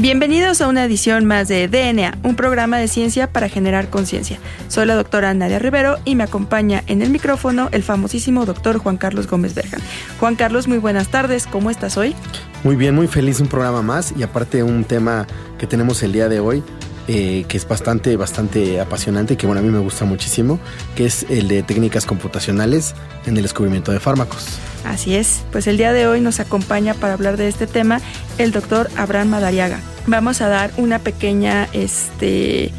Bienvenidos a una edición más de DNA, un programa de ciencia para generar conciencia. Soy la doctora Nadia Rivero y me acompaña en el micrófono el famosísimo doctor Juan Carlos Gómez Berjan. Juan Carlos, muy buenas tardes, ¿cómo estás hoy? Muy bien, muy feliz, un programa más y aparte un tema que tenemos el día de hoy eh, que es bastante, bastante apasionante, que bueno, a mí me gusta muchísimo, que es el de técnicas computacionales en el descubrimiento de fármacos. Así es, pues el día de hoy nos acompaña para hablar de este tema el doctor Abraham Madariaga. Vamos a dar una pequeña este,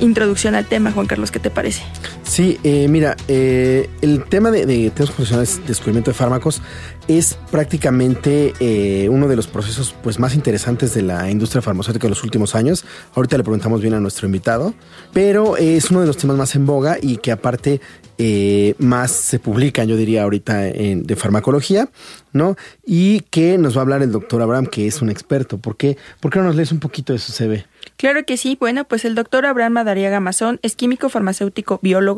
introducción al tema, Juan Carlos, ¿qué te parece? Sí, eh, mira, eh, el tema de, de temas profesionales, descubrimiento de fármacos, es prácticamente eh, uno de los procesos pues, más interesantes de la industria farmacéutica de los últimos años. Ahorita le preguntamos bien a nuestro invitado, pero es uno de los temas más en boga y que aparte más se publican, yo diría ahorita, en, de farmacología, ¿no? Y que nos va a hablar el doctor Abraham, que es un experto. ¿Por qué, ¿Por qué no nos lees un poquito de su CV? Claro que sí. Bueno, pues el doctor Abraham Madariaga Mazón es químico farmacéutico biólogo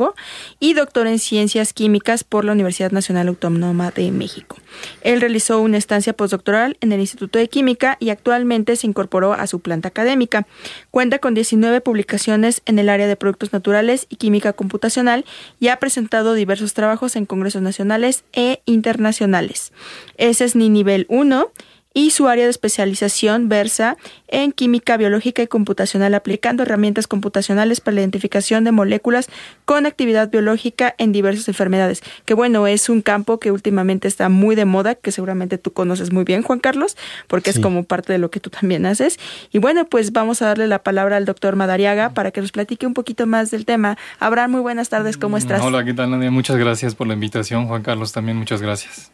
y doctor en ciencias químicas por la Universidad Nacional Autónoma de México. Él realizó una estancia postdoctoral en el Instituto de Química y actualmente se incorporó a su planta académica. Cuenta con 19 publicaciones en el área de productos naturales y química computacional y ha presentado diversos trabajos en congresos nacionales e internacionales. Ese es ni nivel 1 y su área de especialización versa en química biológica y computacional aplicando herramientas computacionales para la identificación de moléculas con actividad biológica en diversas enfermedades. Que bueno, es un campo que últimamente está muy de moda, que seguramente tú conoces muy bien, Juan Carlos, porque es como parte de lo que tú también haces. Y bueno, pues vamos a darle la palabra al doctor Madariaga para que nos platique un poquito más del tema. Abraham, muy buenas tardes, ¿cómo estás? Hola, ¿qué tal, Nadia? Muchas gracias por la invitación. Juan Carlos, también muchas gracias.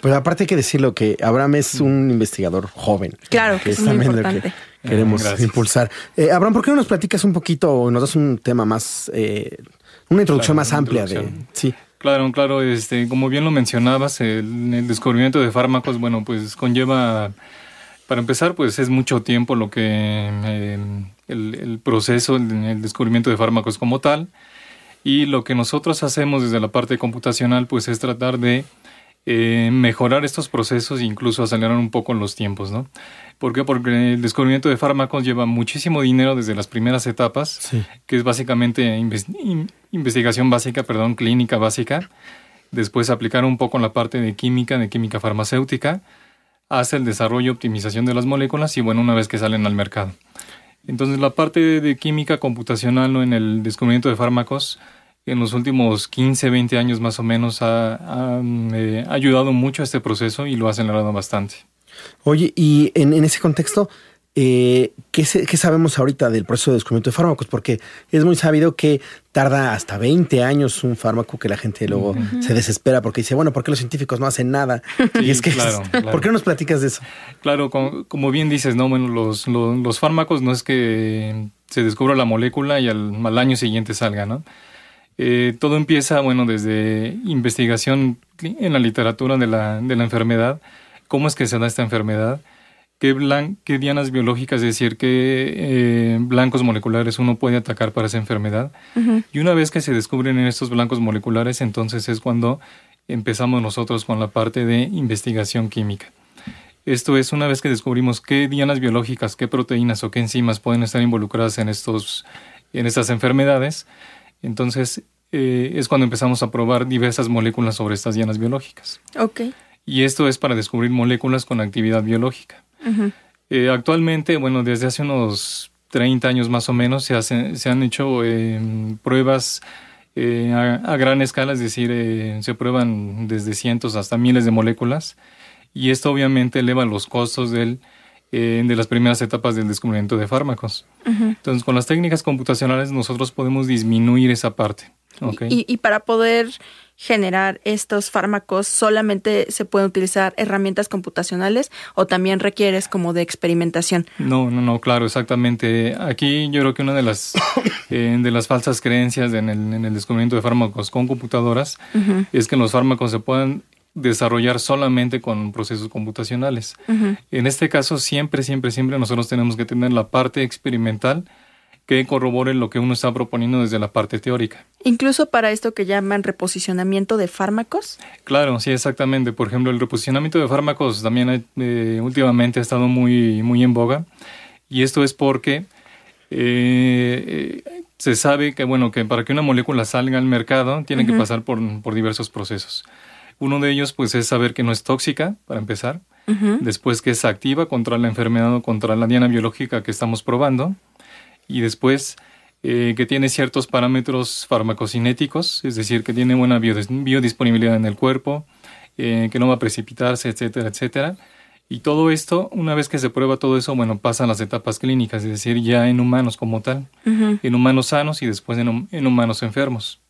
Pues aparte hay que decirlo que Abraham es un investigador joven. Claro, que es, muy importante. queremos impulsar. Eh, Abraham, ¿por qué no nos platicas un poquito o nos das un tema más, eh, una introducción más amplia de... Sí. Claro, claro, este, como bien lo mencionabas, el, descubrimiento de fármacos, bueno, pues conlleva, para empezar, pues es mucho tiempo lo que eh, el, el, proceso, el descubrimiento de fármacos como tal, y lo que nosotros hacemos desde la parte computacional, pues es tratar de eh, mejorar estos procesos e incluso acelerar un poco los tiempos, ¿no? ¿Por qué? Porque el descubrimiento de fármacos lleva muchísimo dinero desde las primeras etapas, que es básicamente investigación básica, perdón, clínica básica, después aplicar un poco en la parte de química, de química farmacéutica, hasta el desarrollo y optimización de las moléculas y bueno, una vez que salen al mercado. Entonces la parte de química computacional ¿no? en el descubrimiento de fármacos en los últimos 15, 20 años más o menos ha, eh, ayudado mucho a este proceso y lo ha acelerado bastante. Oye, y en, ese contexto, eh, ¿qué, sabemos ahorita del proceso de descubrimiento de fármacos? Porque es muy sabido que tarda hasta 20 años un fármaco que la gente luego se desespera porque dice, bueno, ¿por qué los científicos no hacen nada? y es que, ¿por qué no nos platicas de eso? Claro, como, bien dices, ¿no? Bueno, los, los, fármacos no es que se descubra la molécula y al, al año siguiente salga, ¿no? Eh, todo empieza, bueno, desde investigación en la literatura de la, de la enfermedad, cómo es que se da esta enfermedad, qué, qué dianas biológicas, es decir, qué eh, blancos moleculares uno puede atacar para esa enfermedad. Y una vez que se descubren estos blancos moleculares, entonces es cuando empezamos nosotros con la parte de investigación química. Esto es una vez que descubrimos qué dianas biológicas, qué proteínas o qué enzimas pueden estar involucradas en, estos, en estas enfermedades, entonces, eh, es cuando empezamos a probar diversas moléculas sobre estas dianas biológicas. Ok. Y esto es para descubrir moléculas con actividad biológica. Eh, actualmente, bueno, desde hace unos 30 años más o menos se, se han hecho em, pruebas eh, a, gran escala, es decir, se prueban desde cientos hasta miles de moléculas y esto obviamente eleva los costos del, de las primeras etapas del descubrimiento de fármacos. Entonces, con las técnicas computacionales nosotros podemos disminuir esa parte. Y, para poder generar estos fármacos, ¿solamente se pueden utilizar herramientas computacionales o también requieres como de experimentación? No, no, no, claro, exactamente. Aquí yo creo que una de las, eh, de las falsas creencias en el, descubrimiento de fármacos con computadoras es que los fármacos se puedan desarrollar solamente con procesos computacionales. En este caso, siempre, siempre, siempre nosotros tenemos que tener la parte experimental que corrobore lo que uno está proponiendo desde la parte teórica. Incluso para esto que llaman reposicionamiento de fármacos. Claro, sí, exactamente. Por ejemplo, el reposicionamiento de fármacos también eh, últimamente ha estado muy, muy en boga. Y esto es porque eh, se sabe que, bueno, que para que una molécula salga al mercado tiene que pasar por, por, diversos procesos. Uno de ellos, pues, es saber que no es tóxica, para empezar. Después que es activa contra la enfermedad o contra la diana biológica que estamos probando y después eh, que tiene ciertos parámetros farmacocinéticos, es decir, que tiene buena biodisponibilidad en el cuerpo, eh, que no va a precipitarse, etcétera, etcétera. Y todo esto, una vez que se prueba todo eso, bueno, pasan las etapas clínicas, es decir, ya en humanos como tal, en humanos sanos y después en, en, humanos enfermos.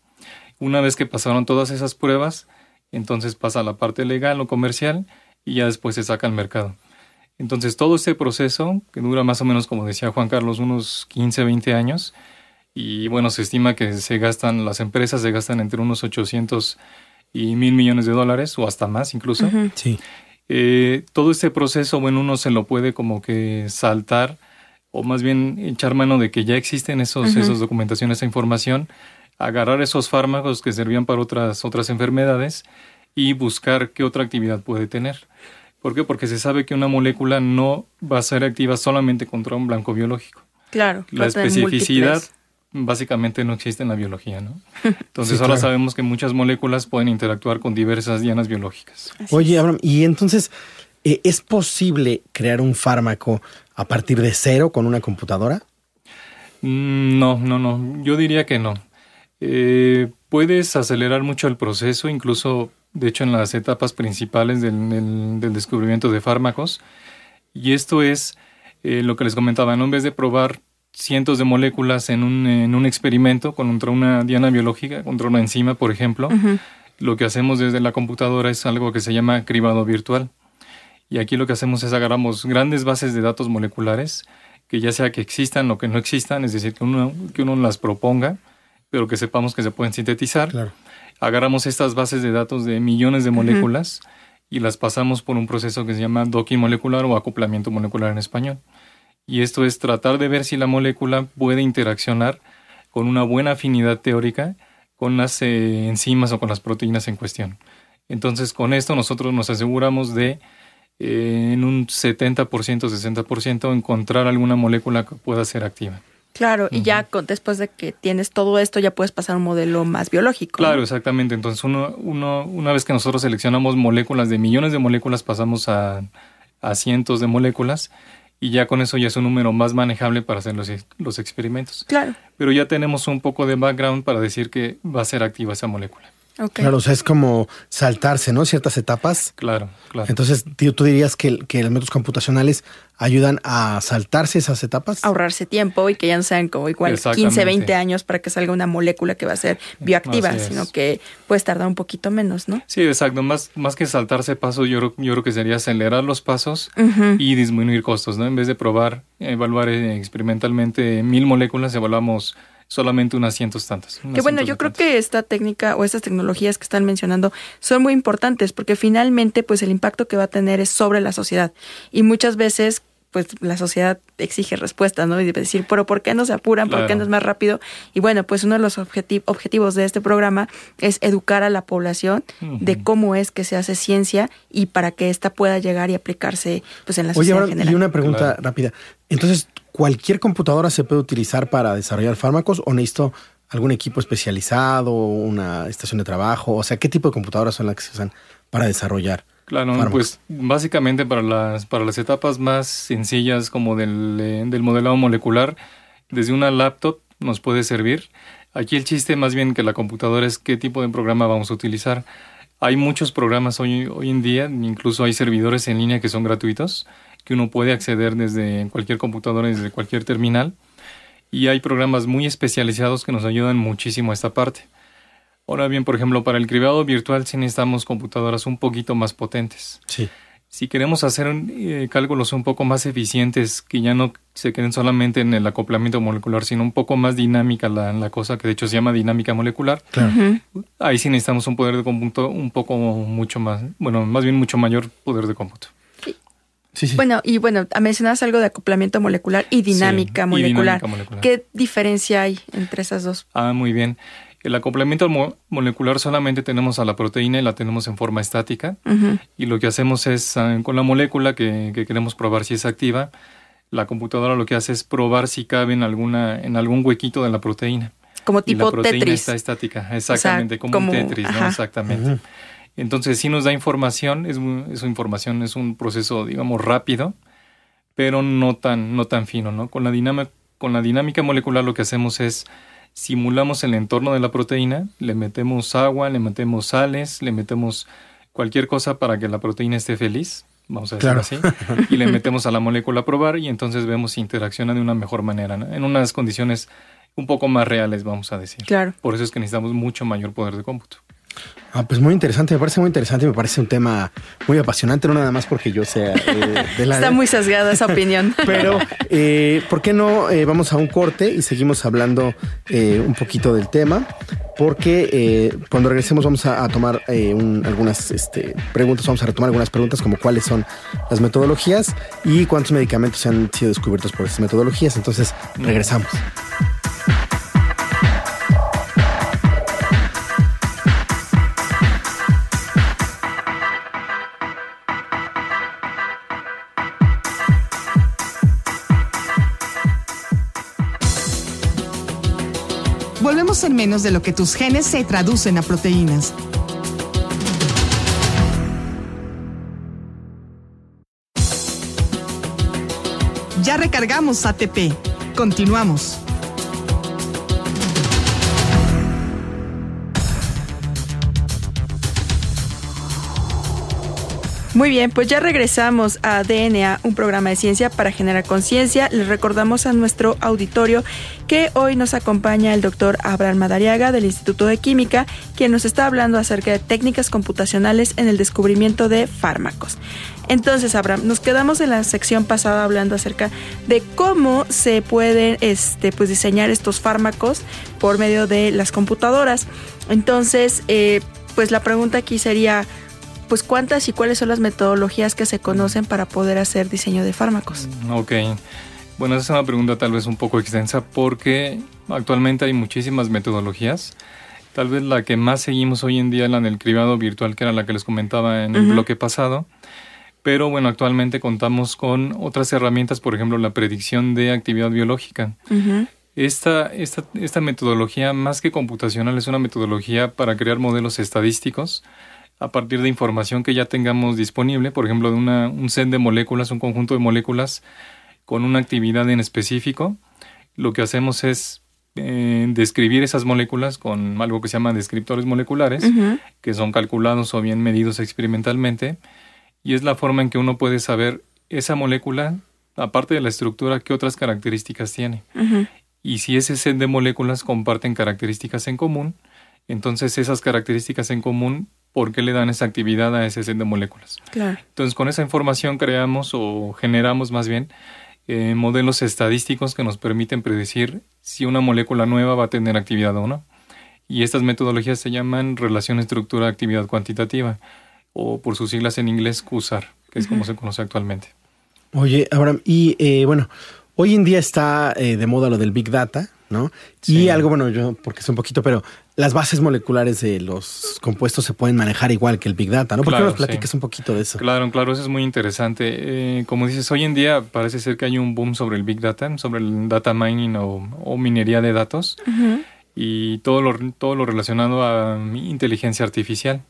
Una vez que pasaron todas esas pruebas, entonces pasa la parte legal o comercial y ya después se saca al mercado. Entonces, todo este proceso, que dura más o menos, como decía Juan Carlos, unos 15, 20 años, y bueno, se estima que se gastan, las empresas se gastan entre unos 800 y mil millones de dólares, o hasta más incluso. Sí. Eh, todo este proceso, bueno, uno se lo puede como que saltar, o más bien echar mano de que ya existen esos, esas documentaciones, esa información, agarrar esos fármacos que servían para otras, otras enfermedades y buscar qué otra actividad puede tener. ¿Por qué? Porque se sabe que una molécula no va a ser activa solamente contra un blanco biológico. Claro. La especificidad básicamente no existe en la biología, ¿no? Entonces ahora sabemos que muchas moléculas pueden interactuar con diversas dianas biológicas. Oye, Abraham, y entonces, eh, ¿es posible crear un fármaco a partir de cero con una computadora? Mm, no, no, no. Yo diría que no. Eh, puedes acelerar mucho el proceso, incluso de hecho en las etapas principales del, descubrimiento de fármacos. Y esto es eh, lo que les comentaba, ¿no? en vez de probar cientos de moléculas en un, en un experimento contra una diana biológica, contra una enzima, por ejemplo, lo que hacemos desde la computadora es algo que se llama cribado virtual. Y aquí lo que hacemos es agarramos grandes bases de datos moleculares, que ya sea que existan o que no existan, es decir, que uno, que uno las proponga, pero que sepamos que se pueden sintetizar. Claro agarramos estas bases de datos de millones de moléculas y las pasamos por un proceso que se llama docking molecular o acoplamiento molecular en español. Y esto es tratar de ver si la molécula puede interaccionar con una buena afinidad teórica con las eh, enzimas o con las proteínas en cuestión. Entonces, con esto nosotros nos aseguramos de eh, en un 70%, 60% encontrar alguna molécula que pueda ser activa. Claro, y ya después de que tienes todo esto ya puedes pasar a un modelo más biológico. Claro, exactamente. Entonces uno, uno, una vez que nosotros seleccionamos moléculas de millones de moléculas, pasamos a, a cientos de moléculas y ya con eso ya es un número más manejable para hacer los, los experimentos. Claro. Pero ya tenemos un poco de background para decir que va a ser activa esa molécula. Claro, o sea, es como saltarse, ¿no? Ciertas etapas. Claro, claro. Entonces, tú dirías que, que los métodos computacionales ayudan a saltarse esas etapas. Ahorrarse tiempo y que ya no sean como igual 15, 20 años para que salga una molécula que va a ser bioactiva, sino que puedes tardar un poquito menos, ¿no? Sí, exacto. Más, más que saltarse pasos, yo, yo creo que sería acelerar los pasos y disminuir costos, ¿no? En vez de probar, evaluar eh, experimentalmente mil moléculas, evaluamos solamente unas cientos tantas. que bueno, yo creo que esta técnica o estas tecnologías que están mencionando son muy importantes porque finalmente pues el impacto que va a tener es sobre la sociedad y muchas veces pues la sociedad exige respuestas, ¿no? Y decir, pero ¿por qué no se apuran? ¿Por qué no es más rápido? Y bueno, pues uno de los objetivos de este programa es educar a la población de cómo es que se hace ciencia y para que ésta pueda llegar y aplicarse pues en la sociedad Oye, general. Y una pregunta rápida. Entonces, ¿cualquier computadora se puede utilizar para desarrollar fármacos o necesito algún equipo especializado, una estación de trabajo? O sea, ¿qué tipo de computadoras son las que se usan para desarrollar? Claro, pues básicamente para las, para las etapas más sencillas como del, eh, del modelado molecular, desde una laptop nos puede servir. Aquí el chiste más bien que la computadora es qué tipo de programa vamos a utilizar. Hay muchos programas hoy, hoy en día, incluso hay servidores en línea que son gratuitos, que uno puede acceder desde cualquier computadora, desde cualquier terminal. Y hay programas muy especializados que nos ayudan muchísimo a esta parte. Ahora bien, por ejemplo, para el cribado virtual sí necesitamos computadoras un poquito más potentes. Sí. Si queremos hacer eh, cálculos un poco más eficientes, que ya no se queden solamente en el acoplamiento molecular, sino un poco más dinámica la, la cosa, que de hecho se llama dinámica molecular, ahí sí necesitamos un poder de cómputo un poco mucho más, bueno, más bien mucho mayor poder de cómputo. Bueno, y bueno, mencionas algo de acoplamiento molecular y dinámica, molecular. ¿Qué diferencia hay entre esas dos? Ah, muy bien. El acoplamiento molecular solamente tenemos a la proteína y la tenemos en forma estática. Y lo que hacemos es, ah, con la molécula que, queremos probar si es activa, la computadora lo que hace es probar si cabe en, alguna, en algún huequito de la proteína. Como tipo y la proteína Tetris. está estática, exactamente, como, un Tetris, ¿no? Exactamente. Entonces sí nos da información, es, es información, es un proceso, digamos, rápido, pero no tan, no tan fino, ¿no? Con la, dinámica, con la dinámica molecular lo que hacemos es simulamos el entorno de la proteína, le metemos agua, le metemos sales, le metemos cualquier cosa para que la proteína esté feliz, vamos a decirlo así, y le metemos a la molécula a probar y entonces vemos si interacciona de una mejor manera, en unas condiciones un poco más reales, vamos a decir. Claro. Por eso es que necesitamos mucho mayor poder de cómputo. Ah, pues muy interesante, me parece muy interesante, me parece un tema muy apasionante, no nada más porque yo sea eh, de la... Está muy sesgada esa opinión. Pero, eh, ¿por qué no eh, vamos a un corte y seguimos hablando un poquito del tema? Porque cuando regresemos vamos a, tomar algunas este, preguntas, vamos a retomar algunas preguntas como cuáles son las metodologías y cuántos medicamentos se han sido descubiertos por esas metodologías. Entonces, regresamos. Volvemos en menos de lo que tus genes se traducen a proteínas. Ya recargamos ATP. Continuamos. Muy bien, pues ya regresamos a DNA, un programa de ciencia para generar conciencia. Les recordamos a nuestro auditorio que hoy nos acompaña el doctor Abraham Madariaga del Instituto de Química, quien nos está hablando acerca de técnicas computacionales en el descubrimiento de fármacos. Entonces, Abraham, nos quedamos en la sección pasada hablando acerca de cómo se pueden este, pues, diseñar estos fármacos por medio de las computadoras. Entonces, eh, pues la pregunta aquí sería, pues cuántas y cuáles son las metodologías que se conocen para poder hacer diseño de fármacos. Ok. Bueno, esa es una pregunta tal vez un poco extensa porque actualmente hay muchísimas metodologías. Tal vez la que más seguimos hoy en día es la del cribado virtual, que era la que les comentaba en el bloque pasado. Pero bueno, actualmente contamos con otras herramientas, por ejemplo, la predicción de actividad biológica. esta, esta, esta metodología, más que computacional, es una metodología para crear modelos estadísticos a partir de información que ya tengamos disponible, por ejemplo, de una, un set de moléculas, un conjunto de moléculas con una actividad en específico. Lo que hacemos es eh, describir esas moléculas con algo que se llama descriptores moleculares, que son calculados o bien medidos experimentalmente, y es la forma en que uno puede saber esa molécula, aparte de la estructura, qué otras características tiene. Y si ese set de moléculas comparten características en común, entonces esas características en común por qué le dan esa actividad a ese set de moléculas. Entonces, con esa información creamos o generamos más bien eh, modelos estadísticos que nos permiten predecir si una molécula nueva va a tener actividad o no. Y estas metodologías se llaman relación estructura-actividad cuantitativa, o por sus siglas en inglés QSAR, que es como se conoce actualmente. Oye, Abraham, y eh, bueno, hoy en día está eh, de moda lo del Big Data, ¿no? Y algo, bueno, yo, porque es un poquito, pero las bases moleculares de los compuestos se pueden manejar igual que el Big Data, ¿no? ¿Por qué nos platiques un poquito de eso? Claro, claro, eso es muy interesante. Eh, como dices, hoy en día parece ser que hay un boom sobre el Big Data, sobre el data mining o, minería de datos y todo lo, todo lo relacionado a inteligencia artificial.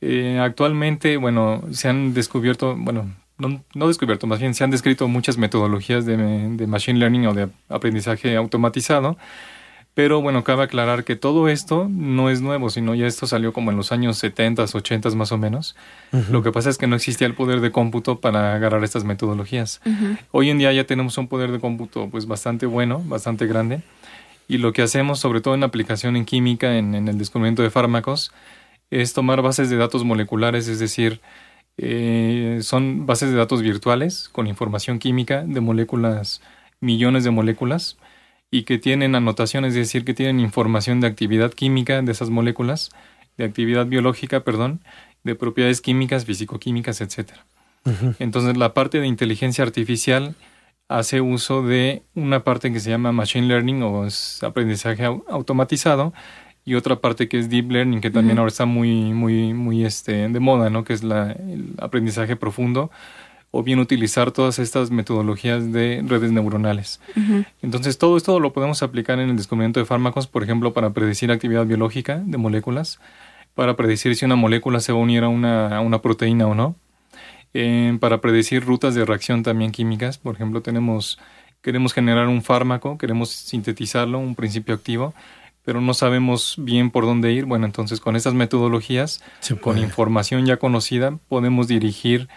Eh, actualmente, bueno, se han descubierto, bueno, no, no, descubierto, más bien se han descrito muchas metodologías de, de, machine learning o de aprendizaje automatizado, pero bueno, cabe aclarar que todo esto no es nuevo, sino ya esto salió como en los años 70, 80 más o menos. Lo que pasa es que no existía el poder de cómputo para agarrar estas metodologías. Hoy en día ya tenemos un poder de cómputo pues bastante bueno, bastante grande, y lo que hacemos, sobre todo en aplicación en química, en, en el descubrimiento de fármacos, es tomar bases de datos moleculares, es decir, Eh, son bases de datos virtuales con información química de moléculas, millones de moléculas, y que tienen anotaciones, es decir, que tienen información de actividad química de esas moléculas, de actividad biológica, perdón, de propiedades químicas, fisicoquímicas, etc. Entonces, la parte de inteligencia artificial hace uso de una parte que se llama machine learning o es aprendizaje automatizado y otra parte que es deep learning que también ahora está muy muy muy este de moda, ¿no? Que es la, el aprendizaje profundo o bien utilizar todas estas metodologías de redes neuronales. Entonces, todo esto lo podemos aplicar en el descubrimiento de fármacos, por ejemplo, para predecir actividad biológica de moléculas, para predecir si una molécula se va a unir a una, a una proteína o no, eh, para predecir rutas de reacción también químicas. Por ejemplo, tenemos, queremos generar un fármaco, queremos sintetizarlo, un principio activo, pero no sabemos bien por dónde ir. Bueno, entonces con estas metodologías, con información ya conocida, podemos dirigir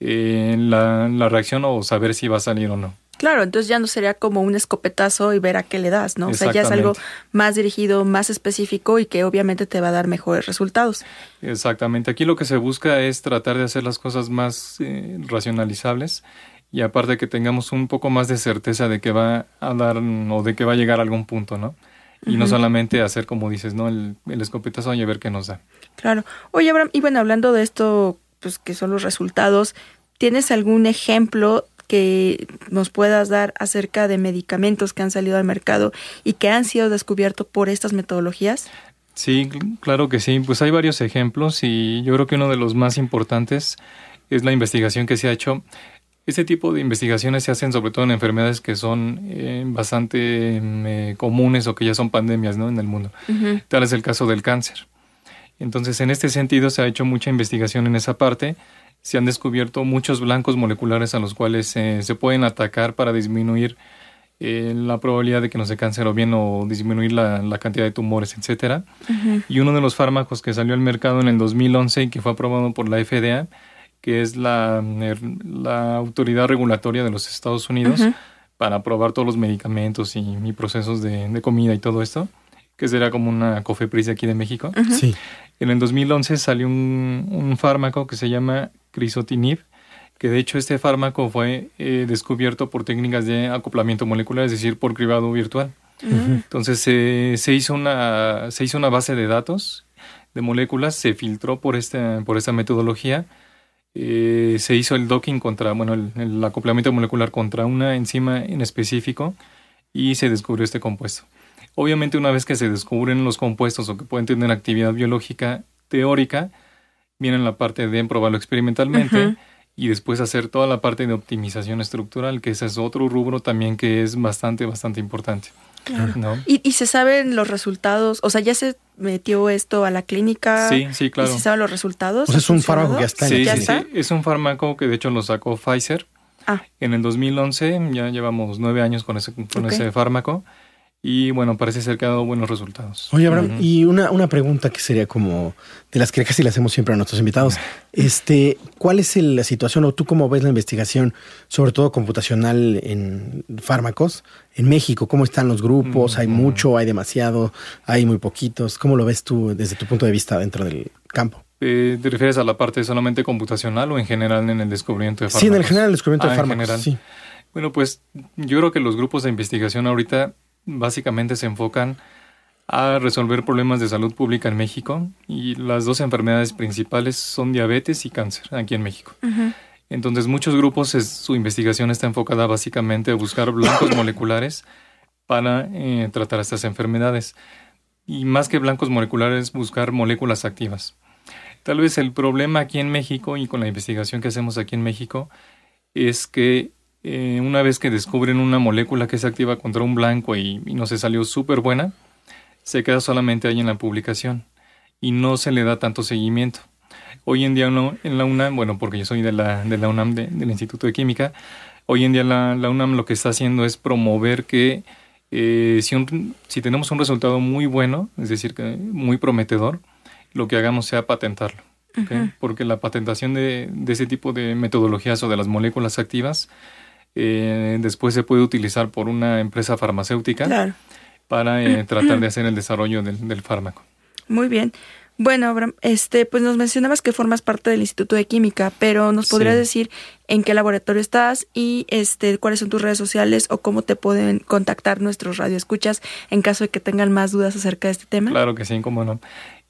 eh, la, la reacción o saber si va a salir o no. Claro, entonces ya no sería como un escopetazo y ver a qué le das, ¿no? O sea, ya es algo más dirigido, más específico y que obviamente te va a dar mejores resultados. Exactamente. Aquí lo que se busca es tratar de hacer las cosas más eh, racionalizables y aparte que tengamos un poco más de certeza de que va a dar o de que va a llegar a algún punto, ¿no? Y no solamente hacer como dices, ¿no? El, el escopetazo y a ver qué nos da. Claro. Oye, Abraham, y bueno, hablando de esto, pues que son los resultados, ¿tienes algún ejemplo que nos puedas dar acerca de medicamentos que han salido al mercado y que han sido descubiertos por estas metodologías? Sí, claro que sí. Pues hay varios ejemplos y yo creo que uno de los más importantes es la investigación que se ha hecho. Este tipo de investigaciones se hacen sobre todo en enfermedades que son eh, bastante mm, eh, comunes o que ya son pandemias ¿no? en el mundo. Tal es el caso del cáncer. Entonces, en este sentido, se ha hecho mucha investigación en esa parte. Se han descubierto muchos blancos moleculares a los cuales se pueden atacar para disminuir eh, la probabilidad de que nos dé cáncer o bien o disminuir la, cantidad de tumores, etcétera. Y uno de los fármacos que salió al mercado en el 2011 y que fue aprobado por la FDA, que es la, la autoridad regulatoria de los Estados Unidos para aprobar todos los medicamentos y, procesos de, de, comida y todo esto, que será como una COFEPRIS de aquí de México. Sí. En el 2011 salió un, un fármaco que se llama crisotinib, que de hecho este fármaco fue eh, descubierto por técnicas de acoplamiento molecular, es decir, por cribado virtual. Entonces se, hizo una, se hizo una base de datos de moléculas, se filtró por esta, por esta metodología, eh, se hizo el docking contra, bueno, el, acoplamiento molecular contra una enzima en específico y se descubrió este compuesto. Obviamente una vez que se descubren los compuestos o que pueden tener actividad biológica teórica, viene la parte de probarlo experimentalmente y después hacer toda la parte de optimización estructural, que ese es otro rubro también que es bastante, bastante importante. ¿no? ¿Y, se saben los resultados? O sea, ¿ya se metió esto a la clínica? Sí, sí, claro. ¿Y se saben los resultados? Pues es un fármaco que ya está. Sí, ¿Ya está? sí, es un fármaco que de hecho lo sacó Pfizer. Ah. En el 2011, ya llevamos nueve años con ese, con ese fármaco. Y bueno, parece ser que ha dado buenos resultados. Oye, Abraham, y una, una pregunta que sería como de las que casi le hacemos siempre a nuestros invitados. Este, ¿cuál es la situación o tú cómo ves la investigación, sobre todo computacional en fármacos en México? ¿Cómo están los grupos? ¿Hay mucho? ¿Hay demasiado? ¿Hay muy poquitos? ¿Cómo lo ves tú desde tu punto de vista dentro del campo? Eh, ¿Te refieres a la parte solamente computacional o en general en el descubrimiento de fármacos? Sí, en el general el descubrimiento de ah, fármacos. Sí. Bueno, pues yo creo que los grupos de investigación ahorita básicamente se enfocan a resolver problemas de salud pública en México y las dos enfermedades principales son diabetes y cáncer aquí en México. Entonces muchos grupos su investigación está enfocada básicamente a buscar blancos moleculares para eh, tratar estas enfermedades y más que blancos moleculares buscar moléculas activas. Tal vez el problema aquí en México y con la investigación que hacemos aquí en México es que eh, una vez que descubren una molécula que se activa contra un blanco y, no se salió súper buena, se queda solamente ahí en la publicación y no se le da tanto seguimiento. Hoy en día en la UNAM, bueno, porque yo soy de la, de la UNAM, del Instituto de Química, hoy en día la, la UNAM lo que está haciendo es promover que eh, si, si tenemos un resultado muy bueno, es decir, que muy prometedor, lo que hagamos sea patentarlo. Porque la patentación de, de, ese tipo de metodologías o de las moléculas activas eh, después se puede utilizar por una empresa farmacéutica para eh, tratar de hacer el desarrollo del, fármaco. Muy bien. Bueno, Abraham, este, pues nos mencionabas que formas parte del Instituto de Química, pero nos podrías Sí. decir en qué laboratorio estás y este, cuáles son tus redes sociales o cómo te pueden contactar nuestros radioescuchas en caso de que tengan más dudas acerca de este tema. Claro que sí, cómo no.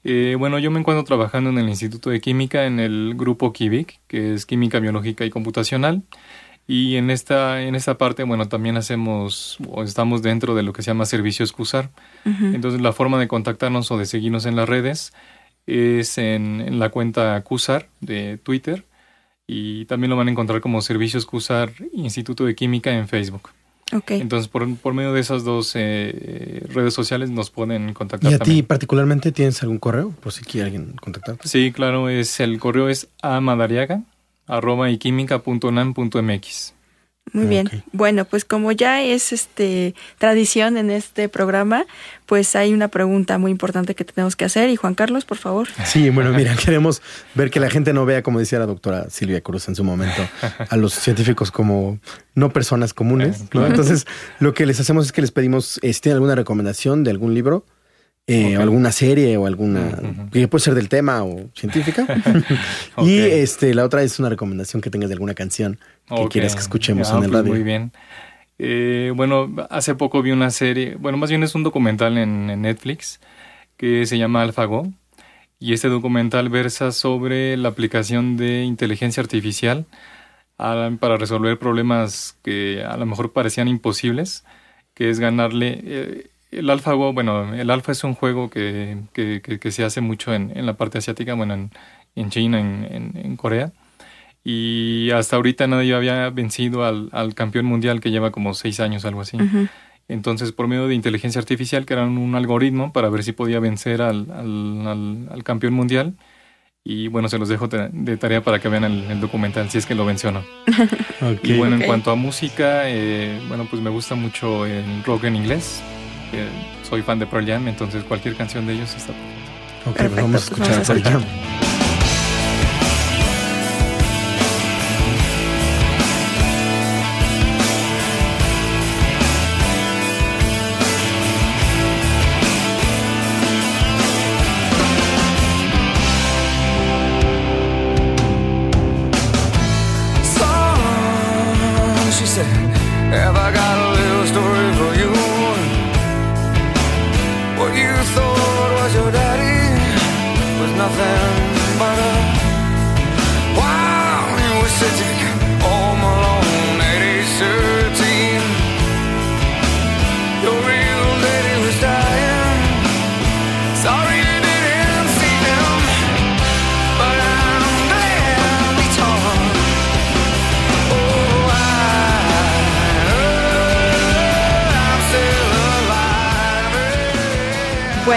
Eh, bueno, yo me encuentro trabajando en el Instituto de Química en el grupo QIVIC, que es Química Biológica y Computacional. Y en esta, en esta parte, bueno, también hacemos o estamos dentro de lo que se llama servicios CUSAR. Ujú. Entonces, la forma de contactarnos o de seguirnos en las redes es en, en la cuenta CUSAR de Twitter. Y también lo van a encontrar como Servicios CUSAR Instituto de Química en Facebook. Ok. Entonces, por, por medio de esas dos eh, redes sociales nos pueden contactar ¿Y a también. ti particularmente tienes algún correo? Por si quiere alguien contactarte. Sí, claro, es el correo es amadariaga arroba iquímica.nam.mx. Muy bien. Bueno, pues como ya es este tradición en este programa, pues hay una pregunta muy importante que tenemos que hacer y Juan Carlos, por favor. Sí, bueno, mira, queremos ver que la gente no vea, como decía la doctora Silvia Cruz en su momento, a los científicos como no personas comunes. ¿no? Entonces, lo que les hacemos es que les pedimos si tienen alguna recomendación de algún libro, eh, o alguna serie o alguna, que puede ser del tema o científica. Y este, la otra es una recomendación que tengas de alguna canción que quieras que escuchemos Ah, en el pues radio. Muy bien. Eh, bueno, hace poco vi una serie, bueno, más bien es un documental en, en Netflix que se llama AlphaGo. Y este documental versa sobre la aplicación de inteligencia artificial a- para resolver problemas que a lo mejor parecían imposibles, que es ganarle... eh, el AlphaGo, bueno, el Alpha es un juego que, que, que- que se hace mucho en, en la parte asiática, bueno, en, en China, en, en- en Corea. Y hasta ahorita nadie había vencido al, al campeón mundial que lleva como seis años, algo así. Ujú. Entonces, por medio de inteligencia artificial, que era un algoritmo para ver si podía vencer al, al- al- al campeón mundial. Y bueno, se los dejo de, tarea para que vean el, el documental, si es que lo venció o no. Ok. Y bueno, Ok. en cuanto a música, eh, bueno, pues me gusta mucho el rock en inglés. Que soy fan de Pearl Jam, entonces cualquier canción de ellos está perfecta. Ok, pues Perfecto, vamos a pues escuchar vamos a Pearl Jam. I got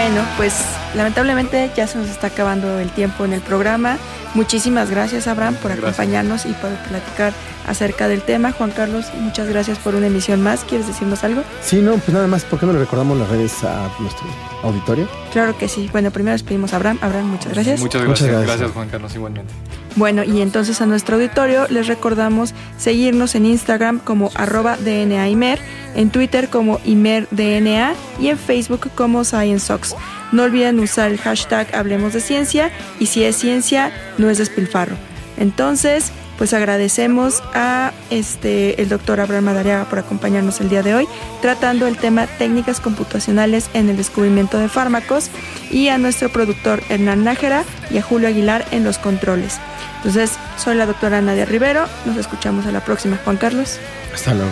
Bueno, pues lamentablemente ya se nos está acabando el tiempo en el programa. Muchísimas gracias, Abraham, por Gracias. acompañarnos y por platicar acerca del tema. Juan Carlos, muchas gracias por una emisión más. ¿Quieres decirnos algo? Sí, no, pues nada más, ¿por qué no le recordamos las redes a nuestro auditorio? Claro que sí. Bueno, primero despedimos a Abraham. Abraham, muchas gracias. Muchas Muchas gracias. gracias. gracias. Juan Carlos, igualmente. Bueno, y entonces a nuestro auditorio les recordamos seguirnos en Instagram como arroba DNAImer, en Twitter como ImerDNA y en Facebook como ScienceSox. No olviden usar el hashtag Hablemos de Ciencia y si es ciencia, no es despilfarro. Entonces, pues agradecemos a este el doctor Abraham Madariaga por acompañarnos el día de hoy, tratando el tema técnicas computacionales en el descubrimiento de fármacos, y a nuestro productor Hernán Nájera y a Julio Aguilar en los controles. Entonces, soy la doctora Nadia Rivero, nos escuchamos a la próxima. Juan Carlos. Hasta luego.